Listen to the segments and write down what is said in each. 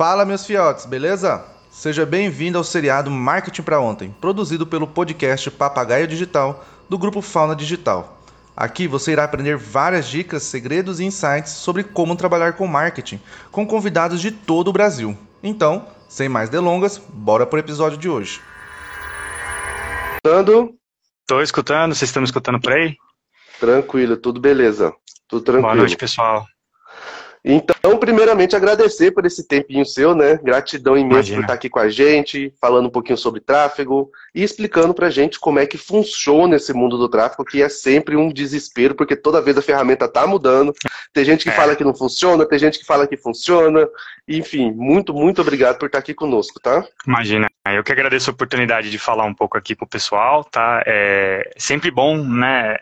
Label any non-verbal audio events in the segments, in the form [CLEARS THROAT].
Fala, meus fiotes, beleza? Seja bem-vindo ao seriado Marketing para Ontem, produzido pelo podcast Papagaio Digital do grupo Fauna Digital. Aqui você irá aprender várias dicas, segredos e insights sobre como trabalhar com marketing com convidados de todo o Brasil. Então, sem mais delongas, bora pro episódio de hoje. Escutando? Tô escutando, vocês estão me escutando por aí? Tranquilo, tudo beleza. Tudo tranquilo. Boa noite, pessoal. Então, primeiramente, agradecer por esse tempinho seu, né? Gratidão imensa Imagina. por estar aqui com a gente, falando um pouquinho sobre tráfego e explicando pra gente como é que funciona esse mundo do tráfego, que é sempre um desespero, porque toda vez a ferramenta tá mudando. Tem gente que é. fala que não funciona, tem gente que fala que funciona. Enfim, muito, muito obrigado por estar aqui conosco, tá? Imagina. Eu que agradeço a oportunidade de falar um pouco aqui com o pessoal, tá? É sempre bom, né?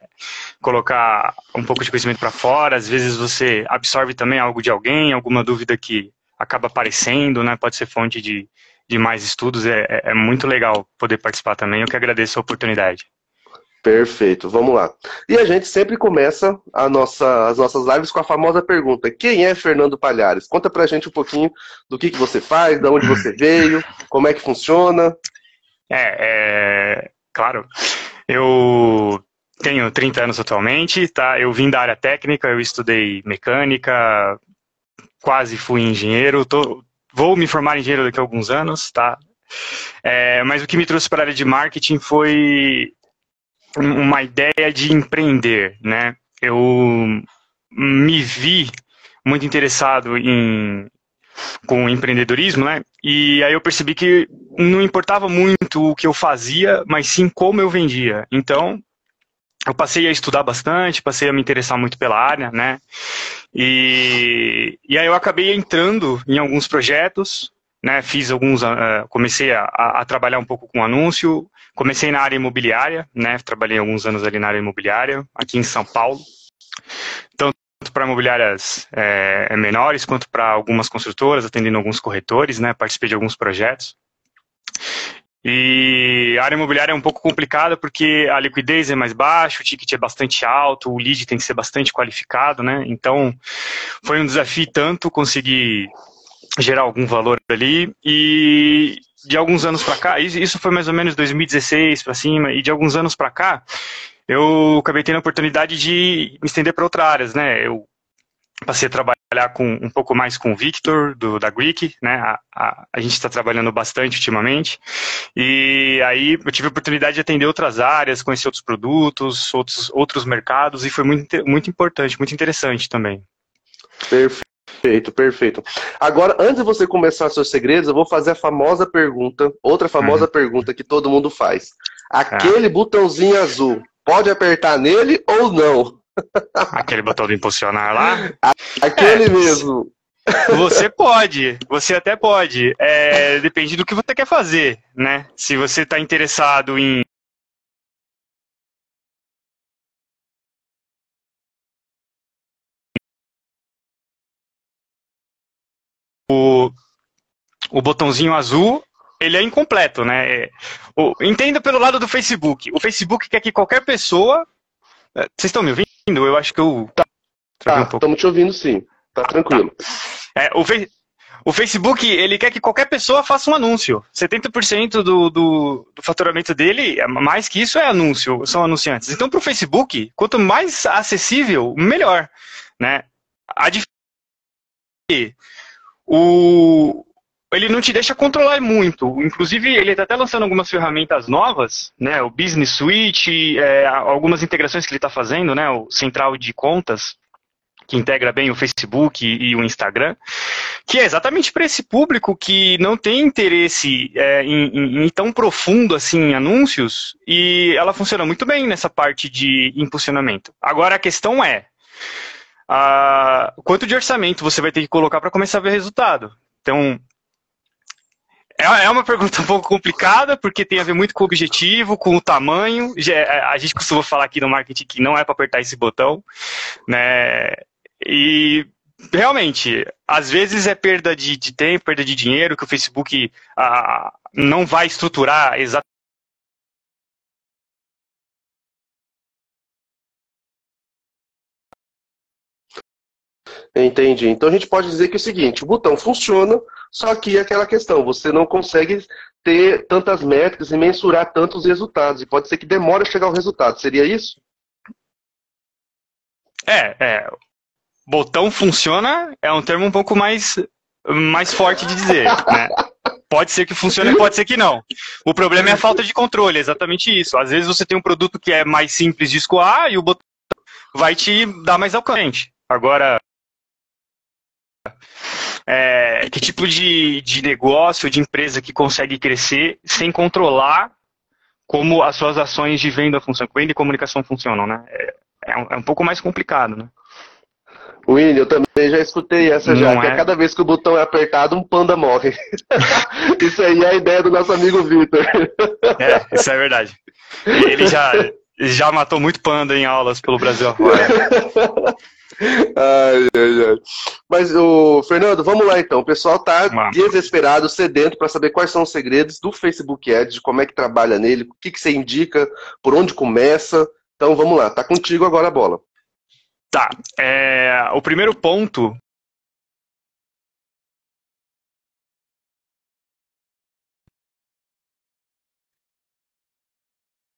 Colocar um pouco de conhecimento para fora. Às vezes você absorve também algo de alguém, alguma dúvida que acaba aparecendo, né? Pode ser fonte de, de mais estudos. É, é, é muito legal poder participar também. Eu que agradeço a oportunidade. Perfeito, vamos lá. E a gente sempre começa nossa, as nossas lives com a famosa pergunta: quem é Fernando Palhares? Conta pra gente um pouquinho do que, que você faz, de onde você veio, como é que funciona. É, é claro. Eu tenho 30 anos atualmente, tá? Eu vim da área técnica, eu estudei mecânica, quase fui engenheiro, tô, vou me formar em engenheiro daqui a alguns anos, tá? É, mas o que me trouxe para a área de marketing foi uma ideia de empreender, né? Eu me vi muito interessado em com empreendedorismo, né? E aí eu percebi que não importava muito o que eu fazia, mas sim como eu vendia. Então, eu passei a estudar bastante, passei a me interessar muito pela área, né? E, e aí eu acabei entrando em alguns projetos, né? Fiz alguns, uh, comecei a, a, trabalhar um pouco com anúncio, Comecei na área imobiliária, né? Trabalhei alguns anos ali na área imobiliária, aqui em São Paulo. Tanto para imobiliárias é, menores, quanto para algumas construtoras, atendendo alguns corretores, né? Participei de alguns projetos. E a área imobiliária é um pouco complicada porque a liquidez é mais baixa, o ticket é bastante alto, o lead tem que ser bastante qualificado, né? Então, foi um desafio tanto conseguir gerar algum valor ali e de alguns anos para cá, isso foi mais ou menos 2016 para cima, e de alguns anos para cá, eu acabei tendo a oportunidade de me estender para outras áreas, né? Eu passei a trabalhar com um pouco mais com o Victor, do, da Greek, né? A, a, a gente está trabalhando bastante ultimamente. E aí eu tive a oportunidade de atender outras áreas, conhecer outros produtos, outros, outros mercados, e foi muito, muito importante, muito interessante também. Perfeito. Perfeito. Agora, antes de você começar seus segredos, eu vou fazer a famosa pergunta, outra famosa uhum. pergunta que todo mundo faz. Aquele ah. botãozinho azul, pode apertar nele ou não? Aquele botão de impulsionar lá? Aquele é, mesmo. Você pode, você até pode. É, depende do que você quer fazer, né? Se você está interessado em o, o botãozinho azul, ele é incompleto, né? O, entenda pelo lado do Facebook. O Facebook quer que qualquer pessoa. É, vocês estão me ouvindo? Eu acho que eu. Tá, tá um estamos te ouvindo sim. Tá tranquilo. Tá. É, o, o, Facebook, ele quer que qualquer pessoa faça um anúncio. 70% do, do, do faturamento dele, mais que isso, é anúncio, são anunciantes. Então, para o Facebook, quanto mais acessível, melhor. Né? A diferença o, ele não te deixa controlar muito. Inclusive, ele está até lançando algumas ferramentas novas, né? O Business Suite, é, algumas integrações que ele está fazendo, né? O central de contas, que integra bem o Facebook e, e o Instagram, que é exatamente para esse público que não tem interesse é, em, em, em, tão profundo assim em anúncios, e ela funciona muito bem nessa parte de impulsionamento. Agora a questão é, ah, quanto de orçamento você vai ter que colocar para começar a ver resultado? Então, é, é uma pergunta um pouco complicada, porque tem a ver muito com o objetivo, com o tamanho. A gente costuma falar aqui no marketing que não é para apertar esse botão, né? E realmente, às vezes é perda de, de tempo, perda de dinheiro, que o Facebook não vai estruturar exatamente Entendi. Então a gente pode dizer que é o seguinte: o botão funciona, Só que aquela questão, você não consegue ter tantas métricas e mensurar tantos resultados. E pode ser que demore a chegar ao resultado. Seria isso? É, é. Botão funciona é um termo um pouco mais, mais forte de dizer, né? Pode ser que funcione, pode ser que não. O problema é a falta de controle, é exatamente isso. Às vezes você tem um produto que é mais simples de escoar e o botão vai te dar mais alcance. Agora, é, que tipo de, de negócio, de empresa que consegue crescer sem controlar como as suas ações de venda funcionam, venda e comunicação funcionam, né? É, é, um, é um pouco mais complicado, né? William, eu também já escutei essa já, Não que é? cada vez que o botão é apertado, um panda morre. [LAUGHS] isso aí é a ideia do nosso amigo Vitor. é, isso é verdade. Ele já, já matou muito panda em aulas pelo Brasil afora. [LAUGHS] Ai, ai, ai. Mas, o Fernando, vamos lá então. O pessoal tá desesperado, sedento para saber quais são os segredos do Facebook Ads, como é que trabalha nele, o que, que você indica, por onde começa. Então vamos lá, tá contigo agora a bola. Tá. É, o primeiro ponto.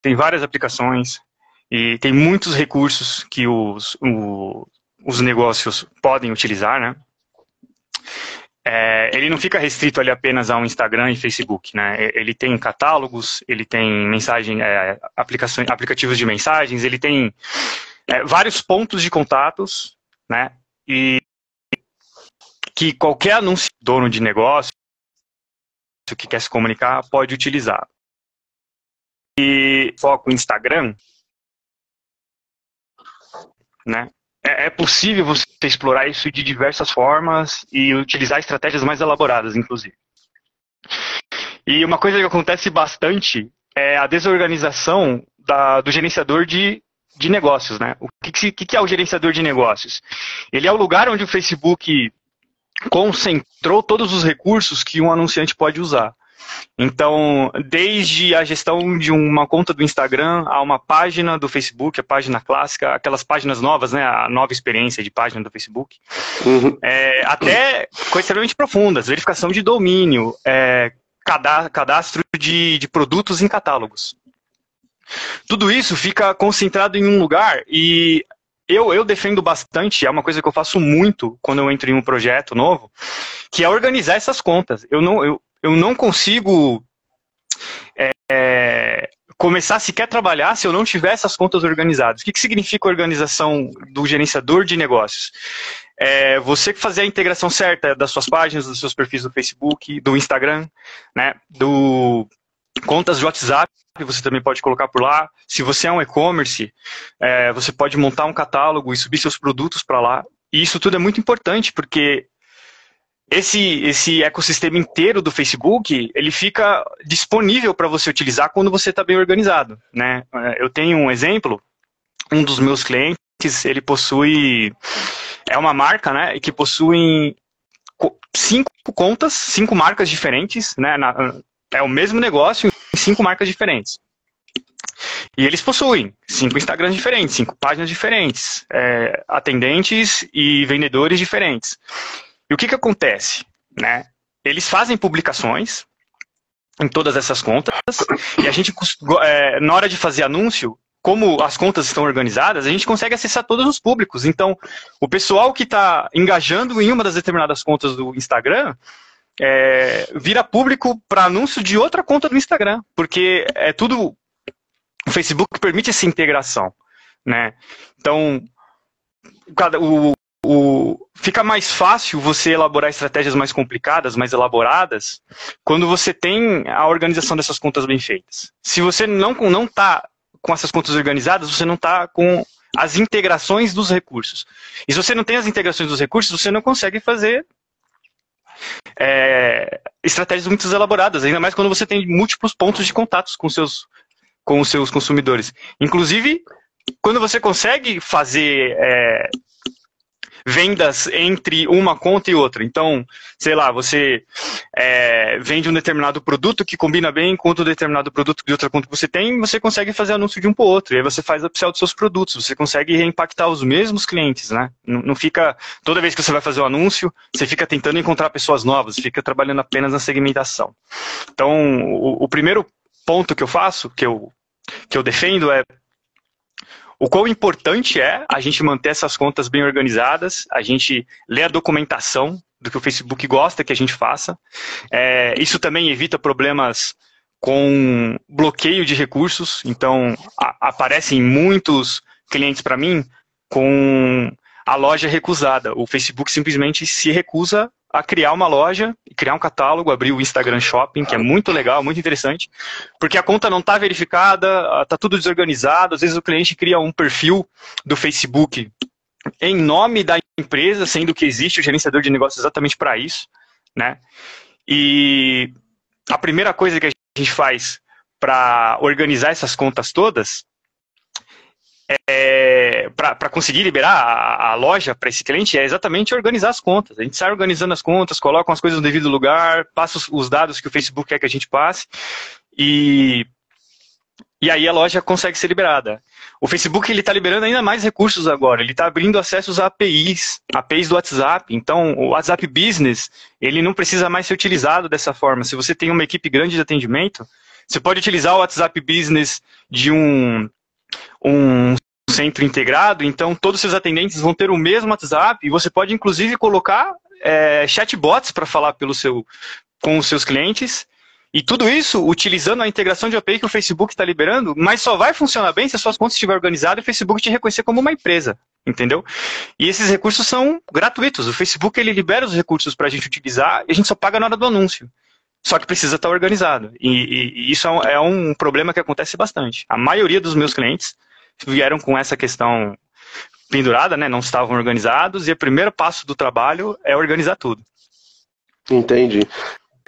Tem várias aplicações e tem muitos recursos que os, o, os negócios podem utilizar, né? É, ele não fica restrito ali apenas ao Instagram e Facebook, né? Ele tem catálogos, ele tem mensagem, é, aplicações, aplicativos de mensagens, ele tem é, vários pontos de contatos, né? E que qualquer anúncio dono de negócio que quer se comunicar pode utilizar. E foco Instagram, né? É, é possível você explorar isso de diversas formas e utilizar estratégias mais elaboradas, inclusive. E uma coisa que acontece bastante é a desorganização da, do gerenciador de de negócios, né? O que, que, que é o gerenciador de negócios? Ele é o lugar onde o Facebook concentrou todos os recursos que um anunciante pode usar. Então, desde a gestão de uma conta do Instagram a uma página do Facebook, a página clássica, aquelas páginas novas, né, a nova experiência de página do Facebook, uhum. é, até coisas extremamente profundas, verificação de domínio, é, cadastro de, de produtos em catálogos. Tudo isso fica concentrado em um lugar e eu, eu defendo bastante, é uma coisa que eu faço muito quando eu entro em um projeto novo, que é organizar essas contas. Eu não, eu, eu não consigo é, começar sequer a trabalhar se eu não tiver essas contas organizadas. O que, que significa organização do gerenciador de negócios? É você fazer a integração certa das suas páginas, dos seus perfis do Facebook, do Instagram, né, do contas de WhatsApp você também pode colocar por lá. Se você é um e-commerce, é, você pode montar um catálogo e subir seus produtos para lá. E isso tudo é muito importante, porque esse, esse ecossistema inteiro do Facebook, ele fica disponível para você utilizar quando você está bem organizado. Né? Eu tenho um exemplo, um dos meus clientes, ele possui, é uma marca né, que possui cinco contas, cinco marcas diferentes, né, na, é o mesmo negócio em cinco marcas diferentes. E eles possuem cinco Instagrams diferentes, cinco páginas diferentes, é, atendentes e vendedores diferentes. E o que, que acontece? Né? Eles fazem publicações em todas essas contas e a gente, é, na hora de fazer anúncio, como as contas estão organizadas, a gente consegue acessar todos os públicos. Então, o pessoal que está engajando em uma das determinadas contas do Instagram é, vira público para anúncio de outra conta do Instagram, porque é tudo. O Facebook permite essa integração, né? Então, o, o, fica mais fácil você elaborar estratégias mais complicadas, mais elaboradas, quando você tem a organização dessas contas bem feitas. Se você não não está com essas contas organizadas, você não está com as integrações dos recursos. E se você não tem as integrações dos recursos, você não consegue fazer é, estratégias muito elaboradas, ainda mais quando você tem múltiplos pontos de contatos com, seus, com os seus consumidores. Inclusive, quando você consegue fazer é, vendas entre uma conta e outra. Então, sei lá, você é, vende um determinado produto que combina bem com outro determinado produto de outra conta que você tem, você consegue fazer anúncio de um para o outro. E aí você faz upsell dos seus produtos, você consegue reimpactar os mesmos clientes, né? Não, não fica, toda vez que você vai fazer o um anúncio, você fica tentando encontrar pessoas novas, fica trabalhando apenas na segmentação. Então, o, o primeiro ponto que eu faço, que eu, que eu defendo é o quão importante é a gente manter essas contas bem organizadas, a gente ler a documentação do que o Facebook gosta que a gente faça. É, isso também evita problemas com bloqueio de recursos. Então, a, aparecem muitos clientes para mim com a loja recusada. O Facebook simplesmente se recusa a criar uma loja, criar um catálogo, abrir o Instagram Shopping, que é muito legal, muito interessante, porque a conta não está verificada, está tudo desorganizado, às vezes o cliente cria um perfil do Facebook em nome da empresa, sendo que existe o gerenciador de negócios exatamente para isso, né? E a primeira coisa que a gente faz para organizar essas contas todas é, para conseguir liberar a, a loja para esse cliente é exatamente organizar as contas. A gente sai organizando as contas, coloca as coisas no devido lugar, passa os, os dados que o Facebook quer que a gente passe e, e aí a loja consegue ser liberada. O Facebook ele está liberando ainda mais recursos agora. Ele está abrindo acessos a APIs, APIs do WhatsApp. Então, o WhatsApp Business ele não precisa mais ser utilizado dessa forma. Se você tem uma equipe grande de atendimento, você pode utilizar o WhatsApp Business de um um centro integrado, então todos os seus atendentes vão ter o mesmo WhatsApp e você pode inclusive colocar é, chatbots para falar pelo seu, com os seus clientes. E tudo isso utilizando a integração de API que o Facebook está liberando, mas só vai funcionar bem se as suas contas estiverem organizadas e o Facebook te reconhecer como uma empresa, entendeu? E esses recursos são gratuitos. O Facebook ele libera os recursos para a gente utilizar e a gente só paga na hora do anúncio. Só que precisa estar organizado. E, e, e isso é um problema que acontece bastante. A maioria dos meus clientes vieram com essa questão pendurada, né? Não estavam organizados e o primeiro passo do trabalho é organizar tudo. Entendi.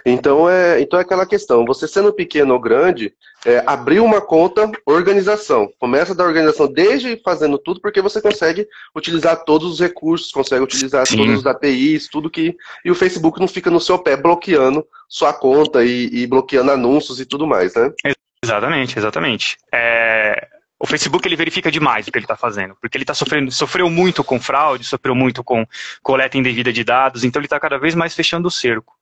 Então é, então é aquela questão, você sendo pequeno ou grande, é, abrir uma conta, organização. Começa da organização desde fazendo tudo, porque você consegue utilizar todos os recursos, consegue utilizar Sim. todos os APIs, tudo que. E o Facebook não fica no seu pé bloqueando sua conta e, e bloqueando anúncios e tudo mais, né? Exatamente, exatamente. É, o Facebook ele verifica demais o que ele está fazendo, porque ele está sofrendo, sofreu muito com fraude, sofreu muito com coleta indevida de dados, então ele está cada vez mais fechando o cerco.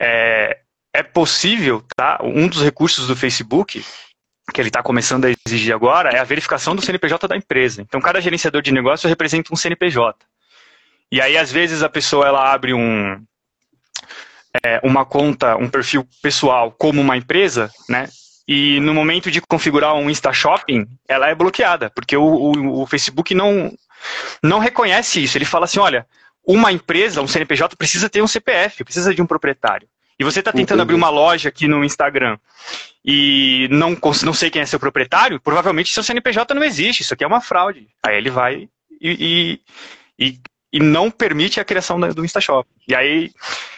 É, é possível, tá? Um dos recursos do Facebook que ele está começando a exigir agora é a verificação do CNPJ da empresa. Então, cada gerenciador de negócio representa um CNPJ. E aí, às vezes, a pessoa ela abre um, é, uma conta, um perfil pessoal como uma empresa, né? E no momento de configurar um Insta Shopping, ela é bloqueada, porque o, o, o Facebook não, não reconhece isso. Ele fala assim: olha, uma empresa, um CNPJ, precisa ter um CPF, precisa de um proprietário. E você está tentando Entendi. abrir uma loja aqui no Instagram e não, não sei quem é seu proprietário, provavelmente seu CNPJ não existe, isso aqui é uma fraude. Aí ele vai e, e, e, e não permite a criação do InstaShop. E aí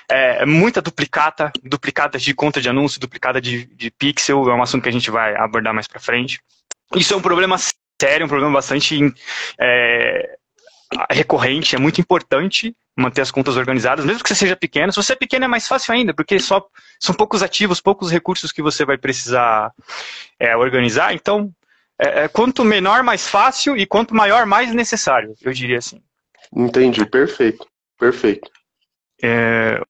é, muita duplicata, duplicata de conta de anúncio, duplicata de, de pixel, é um assunto que a gente vai abordar mais para frente. Isso é um problema sério, um problema bastante é, recorrente, é muito importante manter as contas organizadas, mesmo que você seja pequeno. Se você é pequeno é mais fácil ainda, porque só são poucos ativos, poucos recursos que você vai precisar é, organizar. Então, é, é quanto menor, mais fácil, e quanto maior, mais necessário, eu diria assim. Entendi, perfeito, perfeito. É,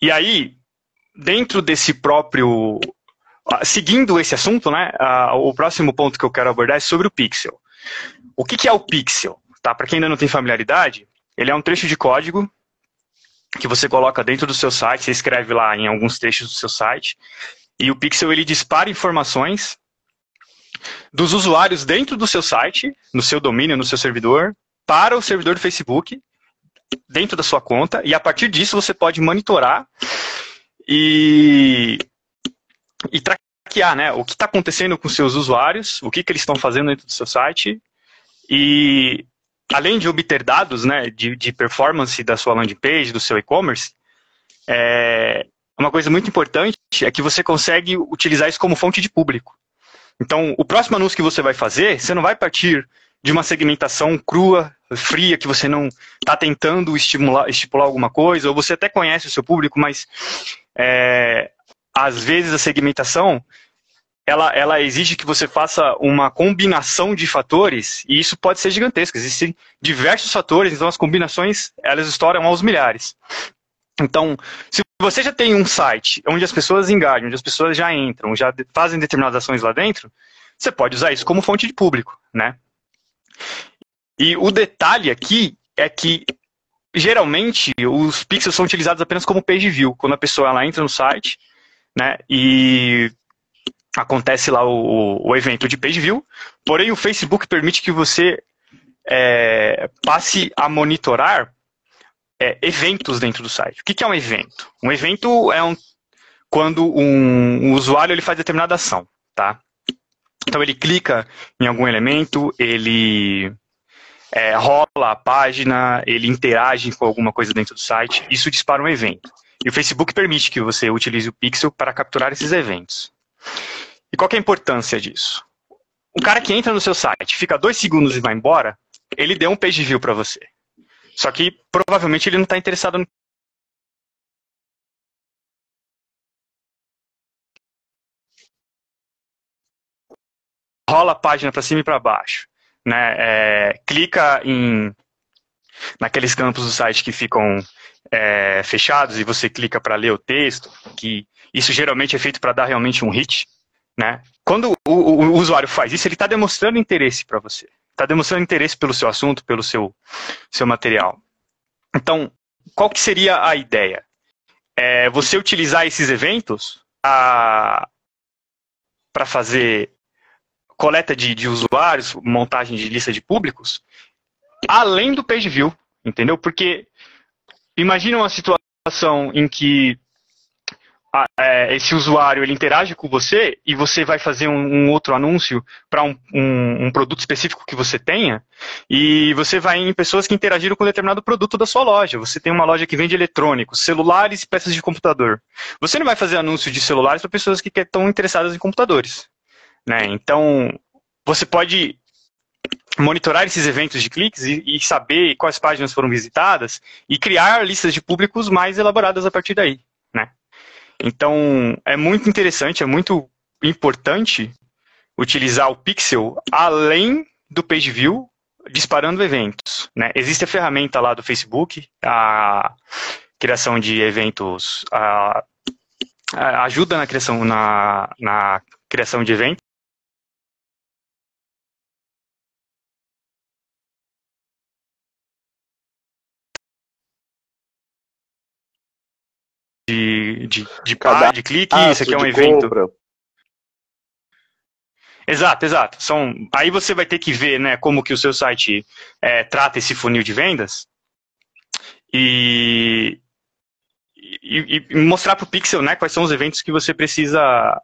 e aí, dentro desse próprio. Seguindo esse assunto, né, o próximo ponto que eu quero abordar é sobre o pixel. O que, que é o pixel? Tá? Para quem ainda não tem familiaridade, ele é um trecho de código que você coloca dentro do seu site, você escreve lá em alguns trechos do seu site, e o pixel ele dispara informações dos usuários dentro do seu site, no seu domínio, no seu servidor, para o servidor do Facebook, dentro da sua conta e a partir disso você pode monitorar e, e traquear né, o que está acontecendo com seus usuários, o que, que eles estão fazendo dentro do seu site e além de obter dados né, de, de performance da sua landing page, do seu e-commerce, é, uma coisa muito importante é que você consegue utilizar isso como fonte de público. Então, o próximo anúncio que você vai fazer, você não vai partir de uma segmentação crua, fria, que você não está tentando estimular, estipular alguma coisa, ou você até conhece o seu público, mas é, às vezes a segmentação ela, ela exige que você faça uma combinação de fatores, e isso pode ser gigantesco. Existem diversos fatores, então as combinações elas estouram aos milhares. Então, se você já tem um site onde as pessoas engajam, onde as pessoas já entram, já fazem determinadas ações lá dentro, você pode usar isso como fonte de público, né? E o detalhe aqui é que geralmente os pixels são utilizados apenas como page view, quando a pessoa ela entra no site, né, e acontece lá o, o evento de page view, porém o Facebook permite que você é, passe a monitorar é, eventos dentro do site. O que, que, é um evento? Um evento é um, quando um, um usuário ele faz determinada ação, tá? Então ele clica em algum elemento, ele é, rola a página, ele interage com alguma coisa dentro do site, isso dispara um evento. E o Facebook permite que você utilize o pixel para capturar esses eventos. E qual é a importância disso? O cara que entra no seu site, fica dois segundos e vai embora, ele deu um page view para você. Só que provavelmente ele não está interessado no rola a página para cima e para baixo, né? É, clica em naqueles campos do site que ficam é, fechados e você clica para ler o texto, que isso geralmente é feito para dar realmente um hit, né? Quando o, o, o usuário faz isso, ele está demonstrando interesse para você, está demonstrando interesse pelo seu assunto, pelo seu seu material. Então, qual que seria a ideia? É você utilizar esses eventos para fazer coleta de, de usuários, montagem de lista de públicos, além do page view, entendeu? Porque imagina uma situação em que a, é, esse usuário ele interage com você e você vai fazer um, um outro anúncio para um, um, um, produto específico que você tenha e você vai em pessoas que interagiram com determinado produto da sua loja. Você tem uma loja que vende eletrônicos, celulares e peças de computador. Você não vai fazer anúncio de celulares para pessoas que estão interessadas em computadores. Né? Então, você pode monitorar esses eventos de cliques e, e, saber quais páginas foram visitadas e criar listas de públicos mais elaboradas a partir daí. Né? Então, é muito interessante, é muito importante utilizar o Pixel além do Page View disparando eventos. Né? Existe a ferramenta lá do Facebook, a criação de eventos, a, a ajuda na criação, na, na criação de eventos. De, de, de par, de clique, isso aqui é um evento. Compra. Exato, exato. São, aí você vai ter que ver né, como que o seu site é, trata esse funil de vendas e, e, e mostrar para o Pixel né, quais são os eventos que você precisa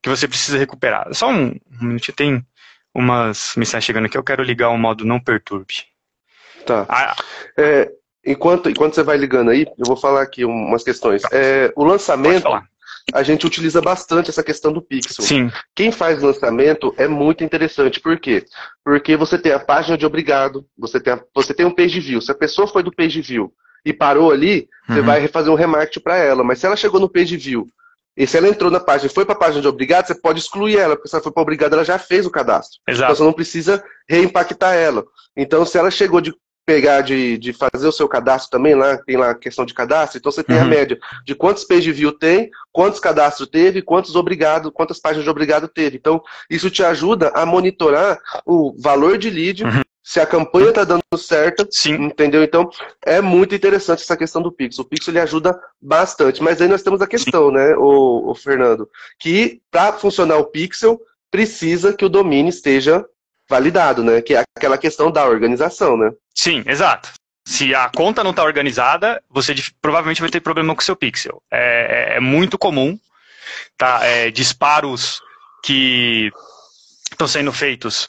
que você precisa recuperar. Só um, um minutinho, tem umas mensagens chegando aqui, eu quero ligar o modo não perturbe. Tá. Ah, é, Enquanto, enquanto você vai ligando aí, eu vou falar aqui umas questões. É, o lançamento, a gente utiliza bastante essa questão do pixel. Sim. Quem faz lançamento é muito interessante. Por quê? Porque você tem a página de obrigado, você tem, a, você tem um page view. Se a pessoa foi do page view e parou ali, uhum. você vai fazer um remarketing para ela. Mas se ela chegou no page view e se ela entrou na página e foi para a página de obrigado, você pode excluir ela, porque se ela foi para obrigado, ela já fez o cadastro. Exato. Então você não precisa reimpactar ela. Então, se ela chegou de pegar de, de fazer o seu cadastro também, lá tem lá a questão de cadastro, então você tem uhum. a média de quantos page view tem, quantos cadastros teve, quantos obrigado, quantas páginas de obrigado teve. Então, isso te ajuda a monitorar o valor de lead, uhum. se a campanha está dando certo, Sim. entendeu? Então, é muito interessante essa questão do Pixel. O Pixel ele ajuda bastante, mas aí nós temos a questão, Sim. né, o, o Fernando, que para funcionar o Pixel, precisa que o domínio esteja validado, né? Que é aquela questão da organização, né? Sim, exato. Se a conta não está organizada, você provavelmente vai ter problema com o seu pixel. É, é, é muito comum, tá? É, disparos que estão sendo feitos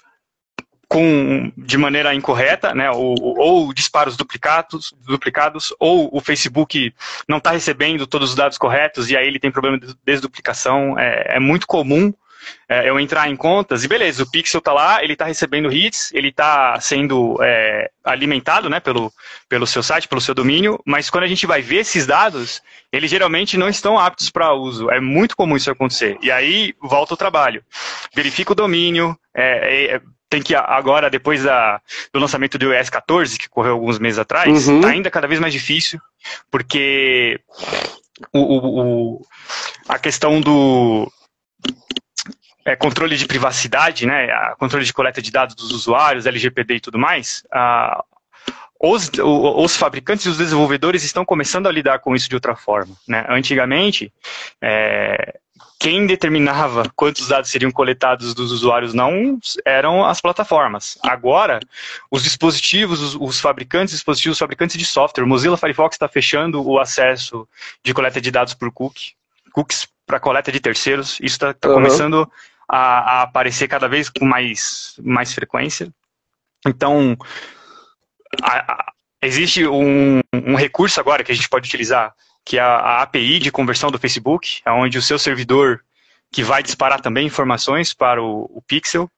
com, de maneira incorreta, né? Ou, ou, disparos duplicados, duplicados, ou o Facebook não está recebendo todos os dados corretos e aí ele tem problema de desduplicação. É, é muito comum é, eu entrar em contas e beleza, o pixel está lá, ele está recebendo hits, ele está sendo é, alimentado né, pelo, pelo seu site, pelo seu domínio, mas quando a gente vai ver esses dados, eles geralmente não estão aptos para uso. É muito comum isso acontecer. E aí volta o trabalho. Verifica o domínio, é, é tem que agora, depois da, do lançamento do iOS 14, que correu alguns meses atrás, uhum. tá ainda cada vez mais difícil, porque o, o, o a questão do é, controle de privacidade, né, controle de coleta de dados dos usuários, LGPD e tudo mais, a, os, os, fabricantes e os desenvolvedores estão começando a lidar com isso de outra forma. Né? Antigamente, é, quem determinava [LAUGHS] quantos dados seriam coletados dos usuários não eram as plataformas. Agora, os dispositivos, os, os fabricantes, dispositivos, os fabricantes de software, Mozilla Firefox está fechando o acesso de coleta de dados por cookie, cookies para coleta de terceiros. Isso está tá uhum. começando a, a, aparecer cada vez com mais, mais frequência. Então, a, a, existe um, um recurso agora que a gente pode utilizar que é a API de conversão do Facebook, onde o seu servidor que vai disparar também informações para o, o Pixel,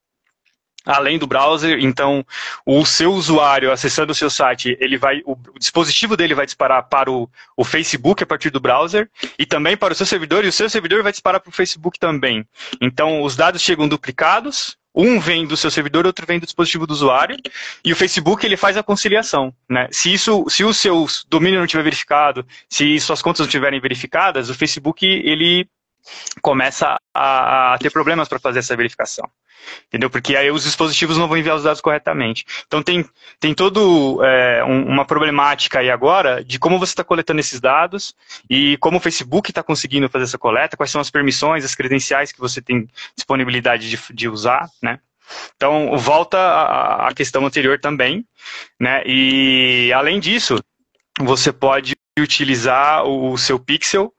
além do browser. Então, o seu usuário acessando o seu site, ele vai, o, dispositivo dele vai disparar para o, o, Facebook a partir do browser e também para o seu servidor, e o seu servidor vai disparar para o Facebook também. Então, os dados chegam duplicados um vem do seu servidor, outro vem do dispositivo do usuário, e o Facebook ele faz a conciliação. Né? Se, isso, se o seu domínio não tiver verificado, se suas contas não estiverem verificadas, o Facebook ele começa a, a ter problemas para fazer essa verificação. Entendeu? Porque aí os dispositivos não vão enviar os dados corretamente. Então tem, tem toda é, um, uma problemática aí agora de como você está coletando esses dados e como o Facebook está conseguindo fazer essa coleta, quais são as permissões, as credenciais que você tem disponibilidade de, de usar, né? Então, volta à questão anterior também, né? E além disso, você pode utilizar o seu pixel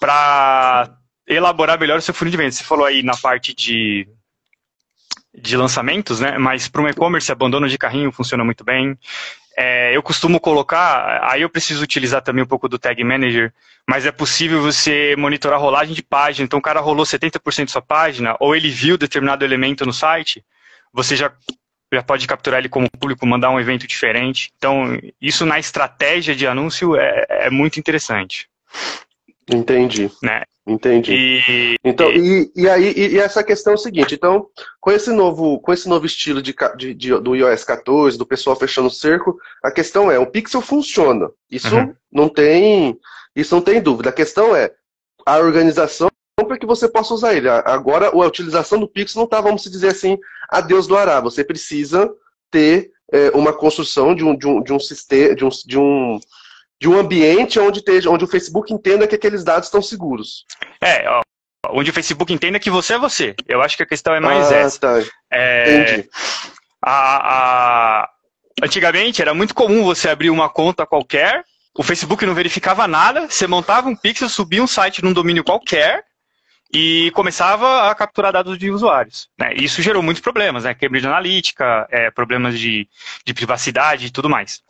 para elaborar melhor o seu funil de vendas. Você falou aí na parte de de lançamentos, né? Mas para um e-commerce, abandono de carrinho funciona muito bem. É, eu costumo colocar, aí eu preciso utilizar também um pouco do Tag Manager, mas é possível você monitorar a rolagem de página. Então, o cara rolou 70% de sua página, ou ele viu determinado elemento no site, você já, já pode capturar ele como público, mandar um evento diferente. Então, isso na estratégia de anúncio é, é muito interessante. Entendi. Né? Entendi. E, então, e, e aí, e, e, essa questão é o seguinte, então, com esse novo, com esse novo estilo de, de, de, do iOS 14, do pessoal fechando o cerco, a questão é, o Pixel funciona. Isso uhum. não tem. Isso não tem dúvida. A questão é a organização para que você possa usar ele. Agora, a utilização do Pixel não está, vamos dizer assim, a Deus do Ará. Você precisa ter é, uma construção de um, de um, de um sistema, de um, de um de um ambiente onde, esteja, onde o Facebook entenda que aqueles dados estão seguros. É, ó, onde o Facebook entenda que você é você. Eu acho que a questão é mais ah, essa. Tá. É, Entendi. A, a... Antigamente era muito comum você abrir uma conta qualquer, o Facebook não verificava nada, você montava um pixel, subia um site num domínio qualquer e começava a capturar dados de usuários. Né? Isso gerou muitos problemas, né? Cambridge Analytica, é, problemas de, de privacidade e tudo mais.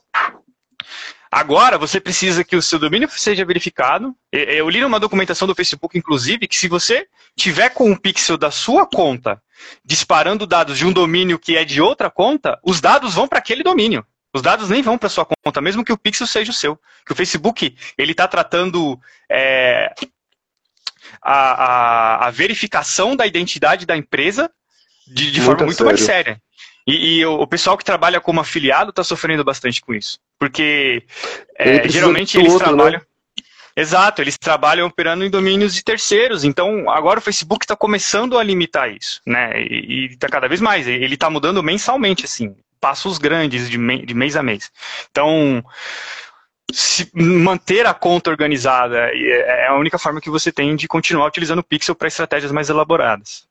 Agora, você precisa que o seu domínio seja verificado. Eu li numa documentação do Facebook, inclusive, que se você tiver com um pixel da sua conta disparando dados de um domínio que é de outra conta, os dados vão para aquele domínio. Os dados nem vão para sua conta, mesmo que o pixel seja o seu. Que o Facebook ele está tratando é, a, a, a, verificação da identidade da empresa de, de forma muito sério. mais séria. E, e o, o, pessoal que trabalha como afiliado está sofrendo bastante com isso. Porque é, geralmente eles outro, né? trabalham. Né? Exato, eles trabalham operando em domínios de terceiros. Então, agora o Facebook está começando a limitar isso, né? E está cada vez mais. Ele está mudando mensalmente, assim, passos grandes de, me, de mês a mês. Então, se manter a conta organizada é, é a única forma que você tem de continuar utilizando o Pixel para estratégias mais elaboradas.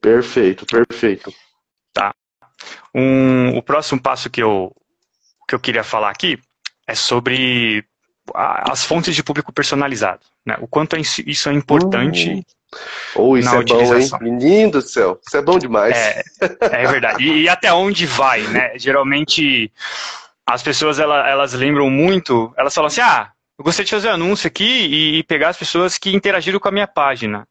Perfeito, perfeito. Um, o próximo passo que eu, que eu queria falar aqui é sobre as fontes de público personalizado. Né? O quanto é isso é importante. Uh. Oh, isso na é utilização. bom, hein? Menino do céu, isso é bom demais. É, é verdade. E, e, até onde vai, né? Geralmente, as pessoas, elas, elas lembram muito, elas falam assim, ah, eu gostaria de fazer um anúncio aqui e, e pegar as pessoas que interagiram com a minha página.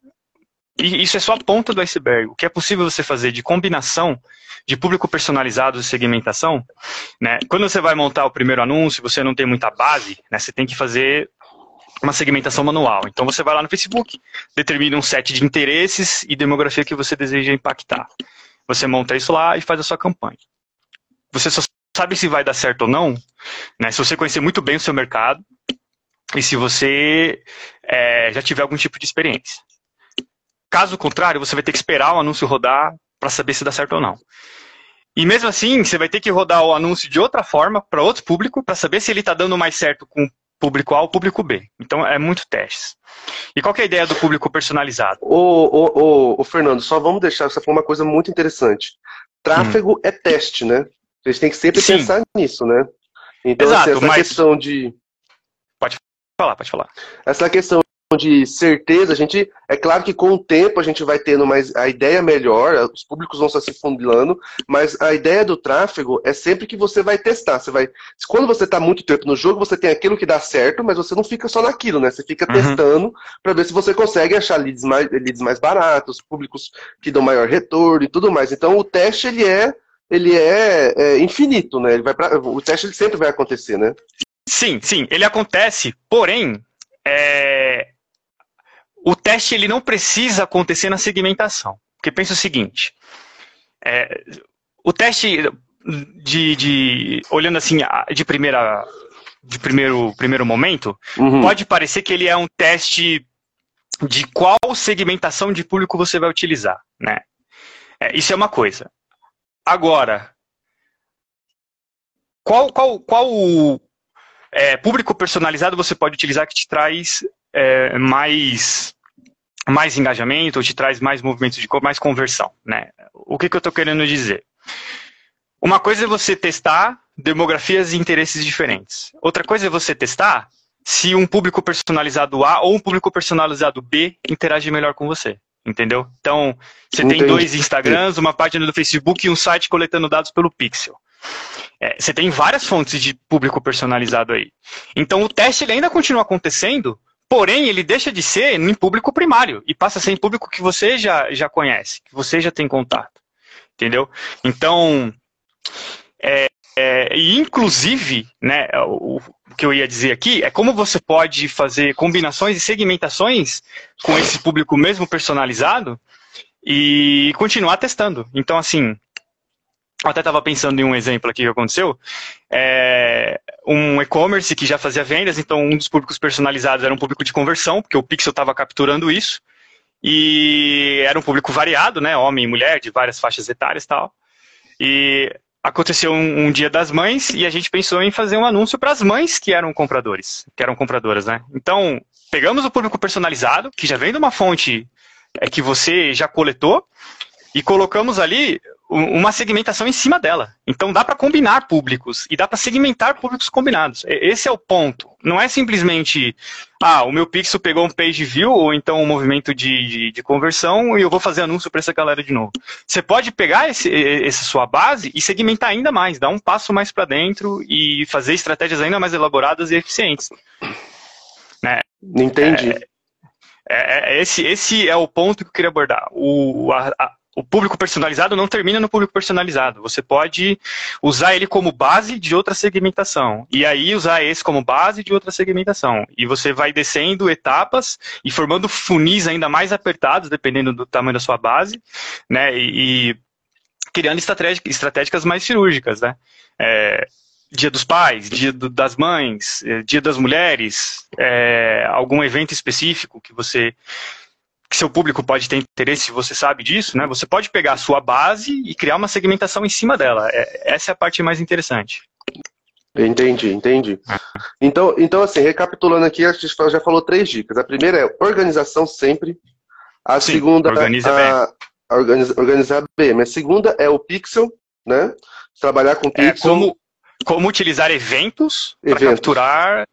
E isso é só a ponta do iceberg. O que é possível você fazer de combinação de público personalizado e segmentação, né? Quando você vai montar o primeiro anúncio, você não tem muita base, né? Você tem que fazer uma segmentação manual. Então você vai lá no Facebook, determina um set de interesses e demografia que você deseja impactar. Você monta isso lá e faz a sua campanha. Você só sabe se vai dar certo ou não, né? Se você conhecer muito bem o seu mercado e se você é, já tiver algum tipo de experiência. Caso contrário, você vai ter que esperar o anúncio rodar para saber se dá certo ou não. E mesmo assim, você vai ter que rodar o anúncio de outra forma para outro público para saber se ele está dando mais certo com público A ou público B. Então é muito testes. E qual é a ideia do público personalizado? Ô, ô, ô, Fernando, só vamos deixar, você falou uma coisa muito interessante. Tráfego hum. é teste, né? Gente tem que sempre Sim. pensar nisso, né? Então, assim, Exato, assim, essa mas... questão de. Pode falar, pode falar. Essa questão de certeza, a gente é claro que com o tempo a gente vai tendo mais a ideia melhor, os públicos vão se fundilando, mas a ideia do tráfego é sempre que você vai testar. Você vai, quando você está muito tempo no jogo, você tem aquilo que dá certo, mas você não fica só naquilo, né? Você fica uhum. testando para ver se você consegue achar leads mais, leads mais baratos, públicos que dão maior retorno e tudo mais. Então o teste ele é ele é, é infinito, né? Ele vai pra, o teste ele sempre vai acontecer, né? Sim, sim, ele acontece, porém, é, o teste ele não precisa acontecer na segmentação. Porque pensa o seguinte: é, o teste de, de, olhando assim de primeira de primeiro primeiro momento uhum. pode parecer que ele é um teste de qual segmentação de público você vai utilizar, né? É, isso é uma coisa. Agora, qual qual qual é, público personalizado você pode utilizar que te traz é, mais mais engajamento, ou te traz mais movimentos de mais conversão, né? O que, que eu estou querendo dizer? Uma coisa é você testar demografias e interesses diferentes. Outra coisa é você testar se um público personalizado A ou um público personalizado B interage melhor com você. Entendeu? Então, você Entendi. tem dois Instagrams, uma página do Facebook e um site coletando dados pelo Pixel. É, você tem várias fontes de público personalizado aí. Então, o teste ainda continua acontecendo, Porém, ele deixa de ser em público primário e passa a ser em público que você já, já conhece, que você já tem contato. Entendeu? Então, é, é, e inclusive, né, o, o, que eu ia dizer aqui é como você pode fazer combinações e segmentações com esse público mesmo personalizado e continuar testando. Então, assim, eu até estava pensando em um exemplo aqui que aconteceu. É um e-commerce que já fazia vendas, então um dos públicos personalizados era um público de conversão, porque o Pixel estava capturando isso. E era um público variado, né? Homem e mulher, de várias faixas etárias e tal. E aconteceu um, um, dia das mães e a gente pensou em fazer um anúncio para as mães que eram compradores, que eram compradoras, né? Então, pegamos o público personalizado, que já vem de uma fonte é, que você já coletou, e colocamos ali uma segmentação em cima dela. Então dá para combinar públicos e dá para segmentar públicos combinados. Esse é o ponto. Não é simplesmente, ah, o meu pixel pegou um page view ou então um movimento de, de, de conversão e eu vou fazer anúncio para essa galera de novo. Você pode pegar esse, essa sua base e segmentar ainda mais, dar um passo mais para dentro e fazer estratégias ainda mais elaboradas e eficientes. Né? Entendi. É, é, é, esse, esse é o ponto que eu queria abordar. O, a, a, o público personalizado não termina no público personalizado. Você pode usar ele como base de outra segmentação. E aí usar esse como base de outra segmentação. E você vai descendo etapas e formando funis ainda mais apertados, dependendo do tamanho da sua base, né? E, e criando estratégicas mais cirúrgicas, né? É, Dia dos Pais, Dia do, das Mães, é, Dia das Mulheres, é, algum evento específico que você que seu público pode ter interesse, você sabe disso, né? Você pode pegar a sua base e criar uma segmentação em cima dela. É, essa é a parte mais interessante. Entendi, entendi. Então, então assim, recapitulando aqui, a gente já falou três dicas. A primeira é organização sempre. A Sim, segunda organiza a, a organiza, organizar bem. A segunda é o pixel, né? Trabalhar com pixel. É como, como utilizar eventos, eventos. para capturar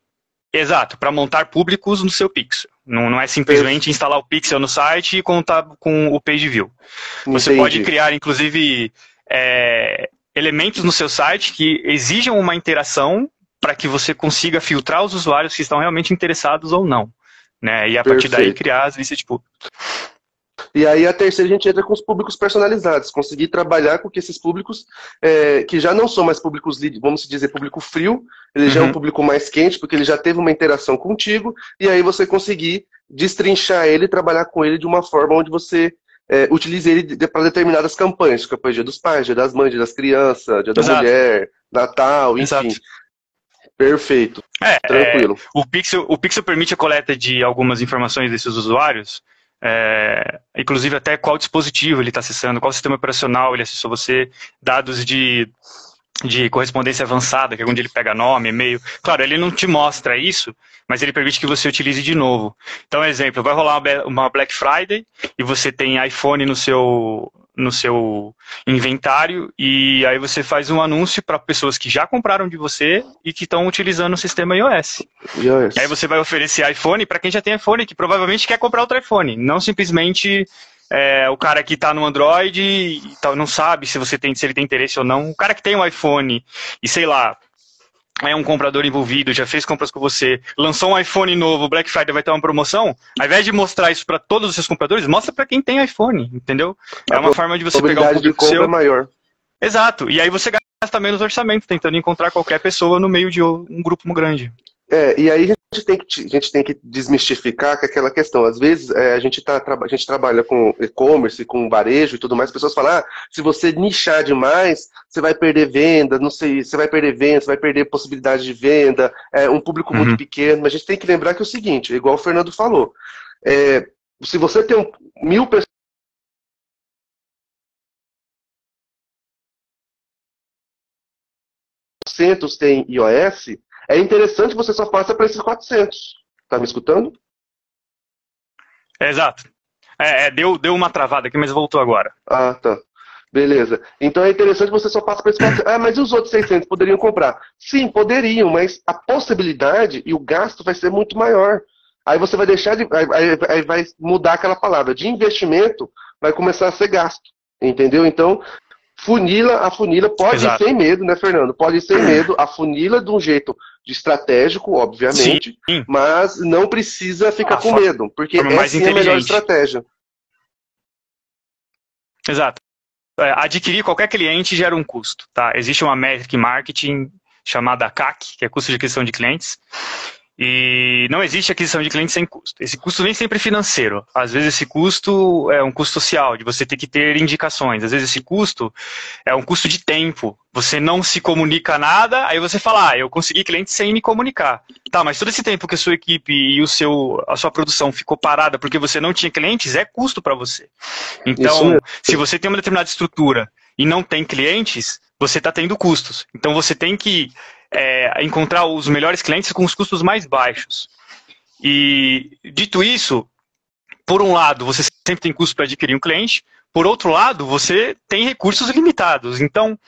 Exato, para montar públicos no seu pixel. Não, não é simplesmente instalar o pixel no site e contar com o page view. Você Entendi. pode criar, inclusive, é, elementos no seu site que exijam uma interação para que você consiga filtrar os usuários que estão realmente interessados ou não. Né? E a Perfeito. partir daí criar as listas de públicos. E aí a terceira a gente entra com os públicos personalizados, conseguir trabalhar com que esses públicos, é, que já não são mais públicos, vamos dizer, público frio, ele uhum. já é um uhum. público mais quente, porque ele já teve uma interação contigo, e aí você conseguir destrinchar ele trabalhar com ele de uma forma onde você é, utilize ele para determinadas campanhas, campanha Dia dos Pais, Dia das Mães, Dia das Crianças, Dia da Exato. Mulher, Natal, enfim. Exato. Perfeito. É, Tranquilo. É, o, Pixel, o Pixel permite a coleta de algumas informações desses usuários, é, inclusive até qual dispositivo ele está acessando, qual sistema operacional ele acessou você, dados de, de correspondência avançada, que é onde ele pega nome, e-mail. Claro, ele não te mostra isso, mas ele permite que você utilize de novo. Então, exemplo, vai rolar uma Black Friday e você tem iPhone no seu, no seu inventário e aí você faz um anúncio para pessoas que já compraram de você e que estão utilizando o sistema iOS. iOS. Aí você vai oferecer iPhone para quem já tem iPhone, que provavelmente quer comprar outro iPhone, não simplesmente é, o cara que está no Android e não sabe se você tem se ele tem interesse ou não. O cara que tem um iPhone e sei lá, é um comprador envolvido, já fez compras com você, lançou um iPhone novo, Black Friday vai ter uma promoção, ao invés de mostrar isso para todos os seus compradores, mostra para quem tem iPhone, entendeu? É uma forma de você pegar o público seu. É maior. Exato. E aí você gasta menos orçamento tentando encontrar qualquer pessoa no meio de um grupo grande. É, e aí a gente tem que, a gente tem que desmistificar que aquela questão. Às vezes é, a, gente tá, a gente trabalha com e-commerce, com varejo e tudo mais, as pessoas falam, ah, se você nichar demais, você vai perder venda, não sei, você vai perder venda, você vai perder possibilidade de venda, é um público uhum. muito pequeno, mas a gente tem que lembrar que é o seguinte, igual o Fernando falou, é, se você tem um, mil pessoas tem iOS, é interessante você só passa para esses 400. Tá me escutando? É, exato. É, é, deu, deu uma travada aqui, mas voltou agora. Ah, tá. Beleza. Então é interessante você só passa para esses 400. Ah, mas e os outros 600 poderiam comprar? Sim, poderiam, mas a possibilidade e o gasto vai ser muito maior. Aí você vai deixar de. Aí, aí vai mudar aquela palavra. De investimento, vai começar a ser gasto. Entendeu? Então, funila, a funila pode Exato. ir sem medo, né, Fernando? Pode ir sem medo, a funila de um jeito de estratégico, obviamente, sim. mas não precisa ficar ah, com medo, porque essa é a melhor estratégia. Exato. É, adquirir qualquer cliente gera um custo, tá? Existe uma métrica em marketing chamada CAC, que é custo de aquisição de clientes, e não existe aquisição de clientes sem custo. Esse custo nem sempre é financeiro. Às vezes esse custo é um custo social, de você ter que ter indicações. Às vezes esse custo é um custo de tempo. Você não se comunica nada, aí você fala, ah, eu consegui cliente sem me comunicar. Tá, mas todo esse tempo que a sua equipe e o seu, a sua produção ficou parada porque você não tinha clientes, é custo para você. Então, se você tem uma determinada estrutura e não tem clientes, você está tendo custos. Então você tem que é, encontrar os melhores clientes com os custos mais baixos. E, dito isso, por um lado, você sempre tem custo para adquirir um cliente, por outro lado, você tem recursos limitados. Então,